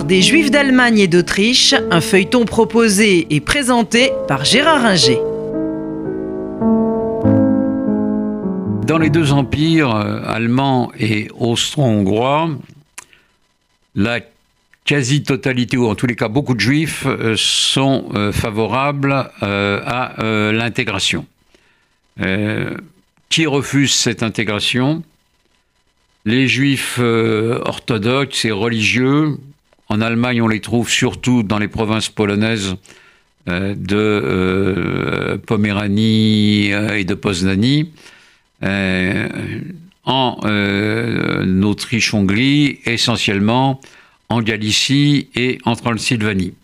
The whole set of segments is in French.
Des Juifs d'Allemagne et d'Autriche, un feuilleton proposé et présenté par Gérard Inger. Dans les deux empires, euh, allemand et austro-hongrois, la quasi-totalité, ou en tous les cas beaucoup de juifs, euh, sont euh, favorables à l'intégration. Qui refuse cette intégration? Les juifs orthodoxes et religieux. En Allemagne, on les trouve surtout dans les provinces polonaises de Poméranie et de Poznanie. Euh, en euh, Autriche-Hongrie, essentiellement en Galicie et en Transylvanie.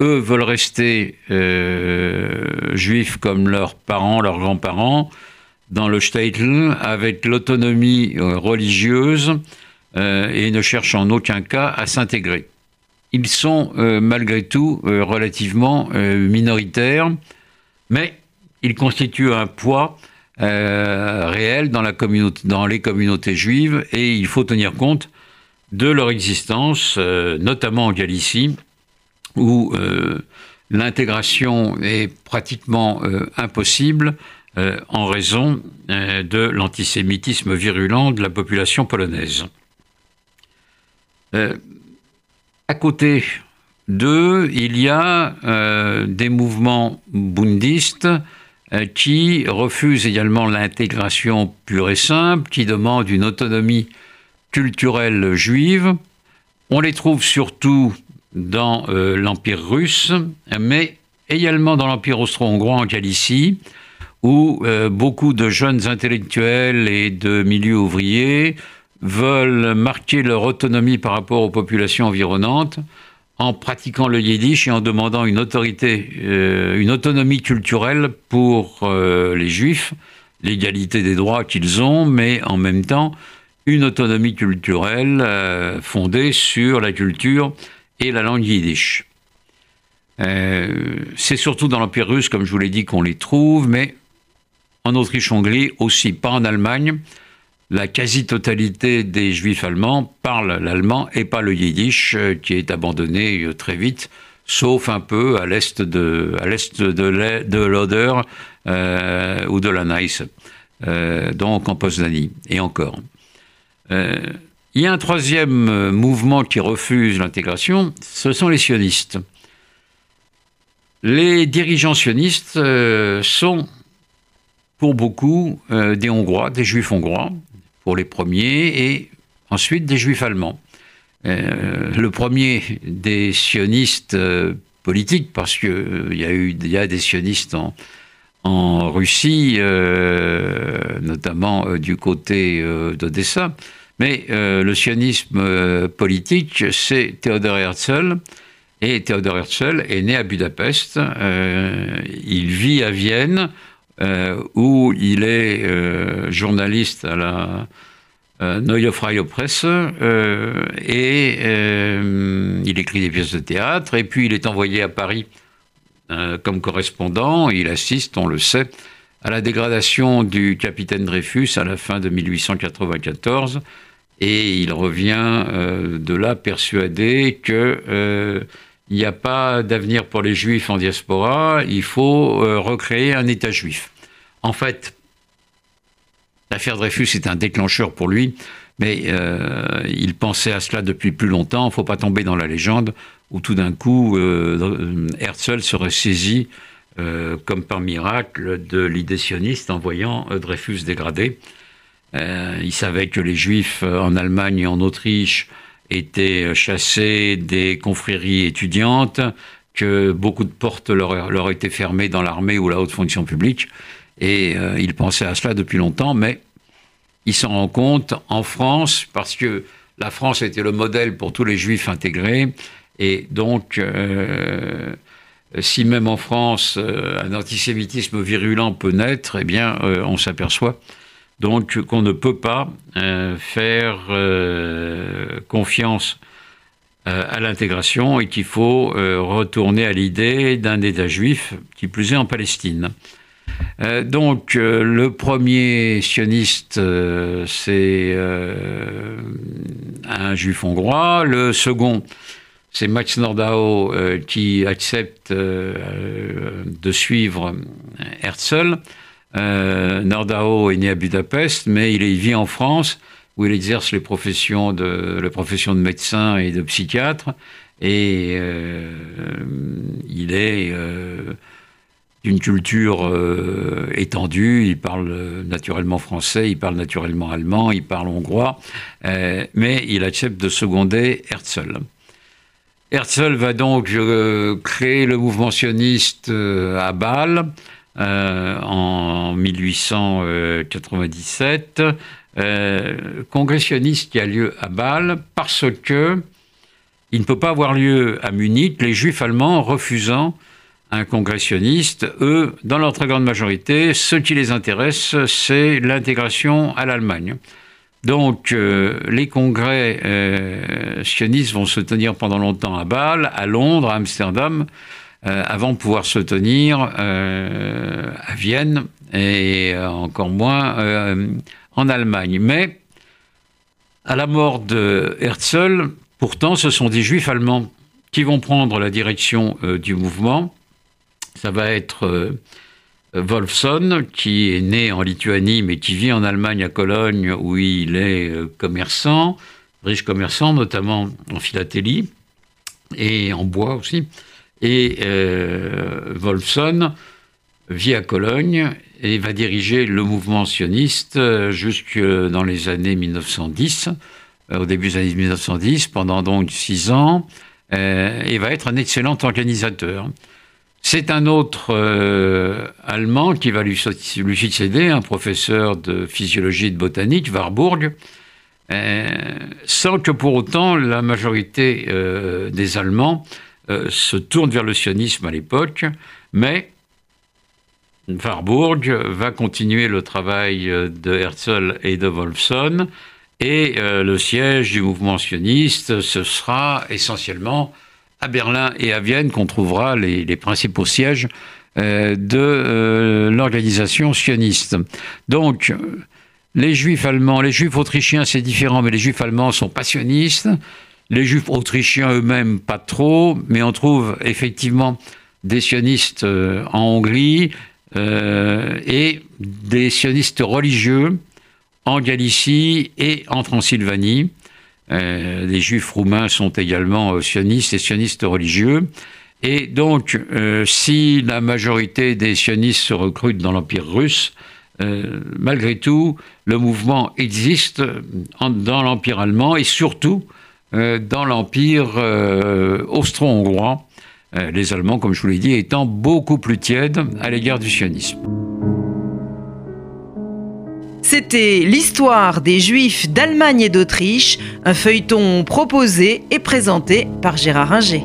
Eux veulent rester euh, juifs comme leurs parents, leurs grands-parents, dans le Statel, avec l'autonomie religieuse et ne cherchent en aucun cas à s'intégrer. Ils sont malgré tout relativement minoritaires, mais ils constituent un poids euh, réels dans, les communautés juives et il faut tenir compte de leur existence, euh, notamment en Galicie, où euh, l'intégration est pratiquement impossible en raison de l'antisémitisme virulent de la population polonaise. À côté d'eux, il y a des mouvements bundistes euh, qui refuse également l'intégration pure et simple, qui demande une autonomie culturelle juive. On les trouve surtout dans euh, l'Empire russe, mais également dans l'Empire austro-hongrois en Galicie, où euh, beaucoup de jeunes intellectuels et de milieux ouvriers veulent marquer leur autonomie par rapport aux populations environnantes en pratiquant le yiddish et en demandant une autorité, euh, une autonomie culturelle pour euh, les juifs, l'égalité des droits qu'ils ont, mais en même temps une autonomie culturelle euh, fondée sur la culture et la langue yiddish. C'est surtout dans l'Empire russe, comme je vous l'ai dit, qu'on les trouve, mais en Autriche-Hongrie aussi, pas en Allemagne la quasi-totalité des juifs allemands parlent l'allemand et pas le yiddish, euh, qui est abandonné euh, très vite, sauf un peu à l'est de, l'Oder euh, ou de la Nice, donc en Poznanie, et encore. il y a un troisième mouvement qui refuse l'intégration, ce sont les sionistes. Les dirigeants sionistes sont pour beaucoup des Hongrois, des Juifs hongrois, pour les premiers, et ensuite des juifs allemands. Euh, le premier des sionistes euh, politiques, parce qu'il euh, y a eu y a des sionistes en, en Russie, notamment du côté d'Odessa, mais le sionisme politique, c'est Theodor Herzl. Et Theodor Herzl est né à Budapest. il vit à Vienne euh, où il est euh, journaliste à la euh, Neue Freie Presse et il écrit des pièces de théâtre et puis il est envoyé à Paris comme correspondant. Il assiste, on le sait, à la dégradation du capitaine Dreyfus à la fin de 1894 et il revient de là persuadé que il n'y a pas d'avenir pour les juifs en diaspora, il faut euh, recréer un État juif. En fait, l'affaire Dreyfus est un déclencheur pour lui, mais euh, il pensait à cela depuis plus longtemps. Il ne faut pas tomber dans la légende où tout d'un coup, euh, Herzl serait saisi comme par miracle de l'idée sioniste en voyant Dreyfus dégradé. il savait que les juifs en Allemagne et en Autriche étaient chassés des confréries étudiantes, que beaucoup de portes leur, leur étaient fermées dans l'armée ou la haute fonction publique. Et euh, il pensait à cela depuis longtemps, mais il s'en rend compte en France, parce que la France était le modèle pour tous les juifs intégrés. Et donc, euh, si même en France, euh, un antisémitisme virulent peut naître, eh bien, on s'aperçoit donc qu'on ne peut pas euh, faire euh, confiance euh, à l'intégration et qu'il faut retourner à l'idée d'un État juif, qui plus est en Palestine. donc le premier sioniste, c'est un juif hongrois, le second, c'est Max Nordau qui accepte de suivre Herzl. Nordau est né à Budapest, mais il vit en France où il exerce les professions de, la profession de médecin et de psychiatre. Et euh, il est euh, d'une culture euh, étendue. Il parle naturellement français, il parle naturellement allemand, il parle hongrois, mais il accepte de seconder Herzl. Herzl va donc créer le mouvement sioniste à Bâle en 1897 euh, congressionniste qui a lieu à Bâle parce que il ne peut pas avoir lieu à Munich, les juifs allemands refusant un congressionniste. Eux, dans leur très grande majorité, ce qui les intéresse, c'est l'intégration à l'Allemagne. Donc, euh, les congrès euh, sionistes vont se tenir pendant longtemps à Bâle, à Londres, à Amsterdam, avant de pouvoir se tenir à Vienne et encore moins en Allemagne. Mais à la mort de Herzl, pourtant, ce sont des juifs allemands qui vont prendre la direction euh, du mouvement. Ça va être euh, Wolfson, qui est né en Lituanie, mais qui vit en Allemagne, à Cologne, où il est euh, commerçant, riche commerçant, notamment en philatélie et en bois aussi. Et Wolfson vit à Cologne et va diriger le mouvement sioniste euh, jusque dans les années 1910, euh, au début des années 1910, pendant donc six ans, euh, et va être un excellent organisateur. C'est un autre Allemand qui va lui, lui, succéder, un professeur de physiologie et de botanique, Warburg, sans que pour autant la majorité des Allemands se tourne vers le sionisme à l'époque, mais Warburg va continuer le travail euh, de Herzl et de Wolfson, et euh, le siège du mouvement sioniste, ce sera essentiellement à Berlin et à Vienne qu'on trouvera les, principaux sièges euh, de l'organisation sioniste. Donc, les juifs allemands, les juifs autrichiens, c'est différent, mais les juifs allemands sont passionnistes. Les juifs autrichiens eux-mêmes, pas trop, mais on trouve effectivement des sionistes en Hongrie, et des sionistes religieux en Galicie et en Transylvanie. Euh, les juifs roumains sont également euh, sionistes et sionistes religieux. Et donc, si la majorité des sionistes se recrutent dans l'Empire russe, malgré tout, le mouvement existe dans l'Empire allemand et surtout dans l'Empire austro-hongrois, euh, les Allemands, comme je vous l'ai dit, étant beaucoup plus tièdes à l'égard du sionisme. C'était l'histoire des Juifs d'Allemagne et d'Autriche, un feuilleton proposé et présenté par Gérard Inger.